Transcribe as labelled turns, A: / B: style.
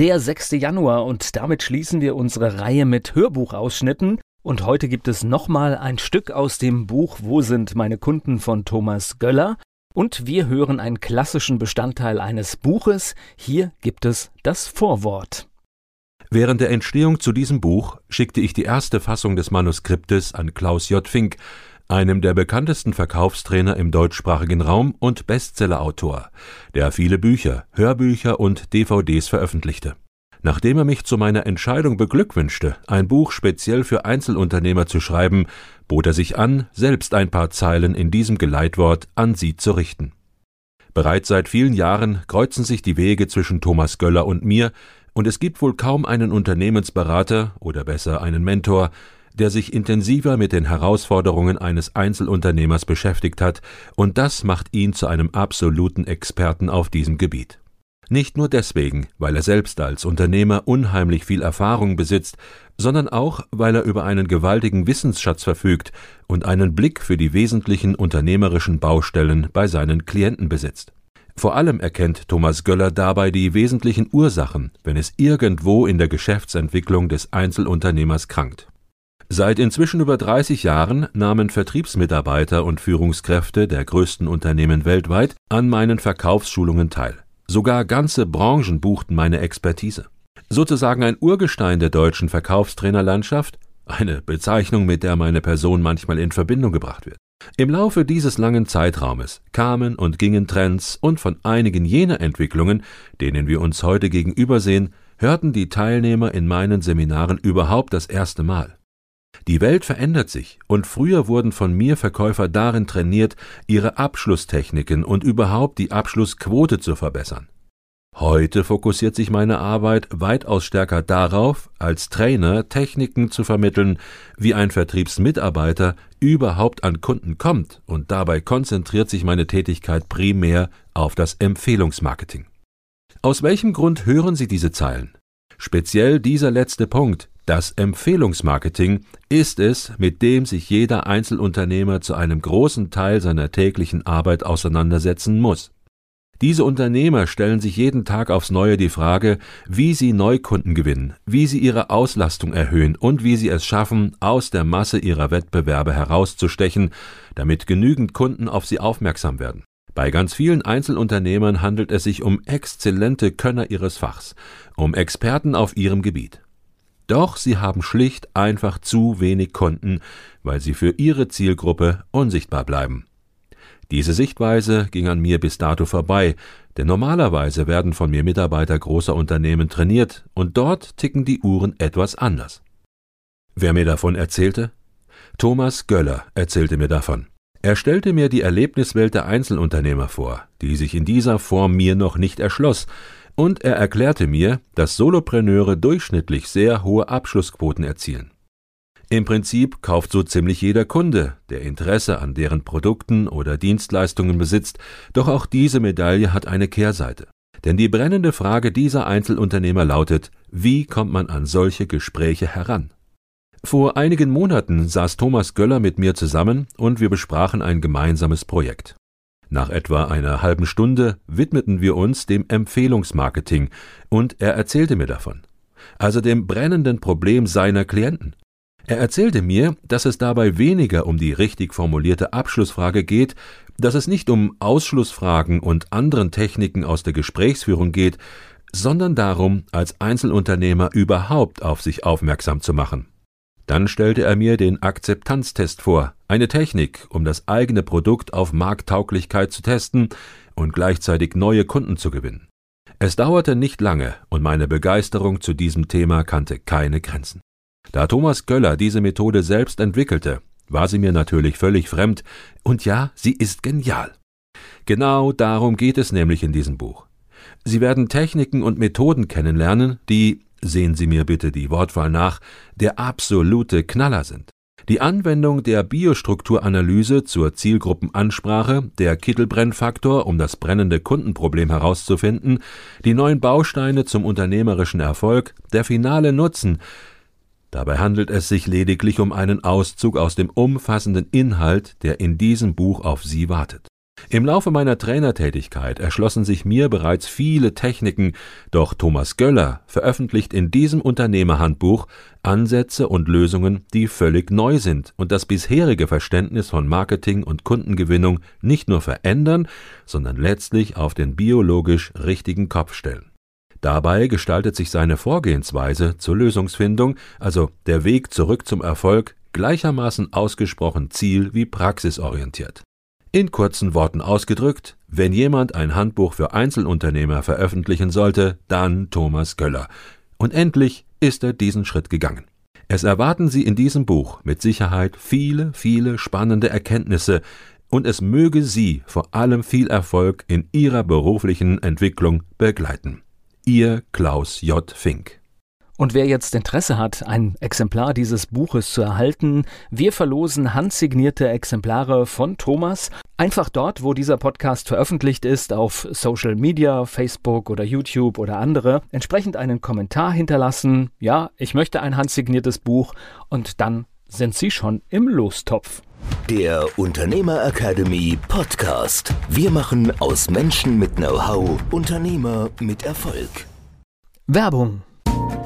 A: Der 6. Januar und damit schließen wir unsere Reihe mit Hörbuchausschnitten. Und heute gibt es nochmal ein Stück aus dem Buch Wo sind meine Kunden von Thomas Göller. Und wir hören einen klassischen Bestandteil eines Buches. Hier gibt es das Vorwort.
B: Während der Entstehung zu diesem Buch schickte ich die erste Fassung des Manuskriptes an Klaus J. Fink, einem der bekanntesten Verkaufstrainer im deutschsprachigen Raum und Bestsellerautor, der viele Bücher, Hörbücher und DVDs veröffentlichte. Nachdem er mich zu meiner Entscheidung beglückwünschte, ein Buch speziell für Einzelunternehmer zu schreiben, bot er sich an, selbst ein paar Zeilen in diesem Geleitwort an Sie zu richten. Bereits seit vielen Jahren kreuzen sich die Wege zwischen Thomas Göller und mir, und es gibt wohl kaum einen Unternehmensberater oder besser einen Mentor, der sich intensiver mit den Herausforderungen eines Einzelunternehmers beschäftigt hat, und das macht ihn zu einem absoluten Experten auf diesem Gebiet. Nicht nur deswegen, weil er selbst als Unternehmer unheimlich viel Erfahrung besitzt, sondern auch, weil er über einen gewaltigen Wissensschatz verfügt und einen Blick für die wesentlichen unternehmerischen Baustellen bei seinen Klienten besitzt. Vor allem erkennt Thomas Göller dabei die wesentlichen Ursachen, wenn es irgendwo in der Geschäftsentwicklung des Einzelunternehmers krankt. Seit inzwischen über 30 Jahren nahmen Vertriebsmitarbeiter und Führungskräfte der größten Unternehmen weltweit an meinen Verkaufsschulungen teil. Sogar ganze Branchen buchten meine Expertise. Sozusagen ein Urgestein der deutschen Verkaufstrainerlandschaft, eine Bezeichnung, mit der meine Person manchmal in Verbindung gebracht wird. Im Laufe dieses langen Zeitraumes kamen und gingen Trends und von einigen jener Entwicklungen, denen wir uns heute gegenübersehen, hörten die Teilnehmer in meinen Seminaren überhaupt das erste Mal. Die Welt verändert sich, und früher wurden von mir Verkäufer darin trainiert, ihre Abschlusstechniken und überhaupt die Abschlussquote zu verbessern. Heute fokussiert sich meine Arbeit weitaus stärker darauf, als Trainer Techniken zu vermitteln, wie ein Vertriebsmitarbeiter überhaupt an Kunden kommt, und dabei konzentriert sich meine Tätigkeit primär auf das Empfehlungsmarketing. Aus welchem Grund hören Sie diese Zeilen? Speziell dieser letzte Punkt, das Empfehlungsmarketing ist es, mit dem sich jeder Einzelunternehmer zu einem großen Teil seiner täglichen Arbeit auseinandersetzen muss. Diese Unternehmer stellen sich jeden Tag aufs Neue die Frage, wie sie Neukunden gewinnen, wie sie ihre Auslastung erhöhen und wie sie es schaffen, aus der Masse ihrer Wettbewerbe herauszustechen, damit genügend Kunden auf sie aufmerksam werden. Bei ganz vielen Einzelunternehmern handelt es sich um exzellente Könner ihres Fachs, um Experten auf ihrem Gebiet. Doch sie haben schlicht einfach zu wenig Kunden, weil sie für ihre Zielgruppe unsichtbar bleiben. Diese Sichtweise ging an mir bis dato vorbei, denn normalerweise werden von mir Mitarbeiter großer Unternehmen trainiert und dort ticken die Uhren etwas anders. Wer mir davon erzählte? Thomas Göller erzählte mir davon. Er stellte mir die Erlebniswelt der Einzelunternehmer vor, die sich in dieser Form mir noch nicht erschloss, und er erklärte mir, dass Solopreneure durchschnittlich sehr hohe Abschlussquoten erzielen. Im Prinzip kauft so ziemlich jeder Kunde, der Interesse an deren Produkten oder Dienstleistungen besitzt, doch auch diese Medaille hat eine Kehrseite. Denn die brennende Frage dieser Einzelunternehmer lautet, wie kommt man an solche Gespräche heran? Vor einigen Monaten saß Thomas Göller mit mir zusammen und wir besprachen ein gemeinsames Projekt. Nach etwa einer halben Stunde widmeten wir uns dem Empfehlungsmarketing und er erzählte mir davon, also dem brennenden Problem seiner Klienten. Er erzählte mir, dass es dabei weniger um die richtig formulierte Abschlussfrage geht, dass es nicht um Ausschlussfragen und anderen Techniken aus der Gesprächsführung geht, sondern darum, als Einzelunternehmer überhaupt auf sich aufmerksam zu machen. Dann stellte er mir den Akzeptanztest vor, eine Technik, um das eigene Produkt auf Markttauglichkeit zu testen und gleichzeitig neue Kunden zu gewinnen. Es dauerte nicht lange und meine Begeisterung zu diesem Thema kannte keine Grenzen. Da Thomas Göller diese Methode selbst entwickelte, war sie mir natürlich völlig fremd, und ja, sie ist genial. Genau darum geht es nämlich in diesem Buch. Sie werden Techniken und Methoden kennenlernen, die, sehen Sie mir bitte die Wortwahl nach, der absolute Knaller sind. Die Anwendung der Biostrukturanalyse zur Zielgruppenansprache, der Kittelbrennfaktor, um das brennende Kundenproblem herauszufinden, die neuen Bausteine zum unternehmerischen Erfolg, der finale Nutzen. Dabei handelt es sich lediglich um einen Auszug aus dem umfassenden Inhalt, der in diesem Buch auf Sie wartet. Im Laufe meiner Trainertätigkeit erschlossen sich mir bereits viele Techniken, doch Thomas Göller veröffentlicht in diesem Unternehmerhandbuch Ansätze und Lösungen, die völlig neu sind und das bisherige Verständnis von Marketing und Kundengewinnung nicht nur verändern, sondern letztlich auf den biologisch richtigen Kopf stellen. Dabei gestaltet sich seine Vorgehensweise zur Lösungsfindung, also der Weg zurück zum Erfolg, gleichermaßen ausgesprochen ziel- wie praxisorientiert. In kurzen Worten ausgedrückt, wenn jemand ein Handbuch für Einzelunternehmer veröffentlichen sollte, dann Thomas Göller. Und endlich ist er diesen Schritt gegangen. Es erwarten Sie in diesem Buch mit Sicherheit viele, viele spannende Erkenntnisse, und es möge Sie vor allem viel Erfolg in Ihrer beruflichen Entwicklung begleiten. Ihr Klaus J. Fink.
A: Und wer jetzt Interesse hat, ein Exemplar dieses Buches zu erhalten, wir verlosen handsignierte Exemplare von Thomas. Einfach dort, wo dieser Podcast veröffentlicht ist, auf Social Media, Facebook oder YouTube oder andere, entsprechend einen Kommentar hinterlassen. Ja, ich möchte ein handsigniertes Buch und dann sind Sie schon im Lostopf.
C: Der Unternehmer Academy Podcast. Wir machen aus Menschen mit Know-how Unternehmer mit Erfolg.
A: Werbung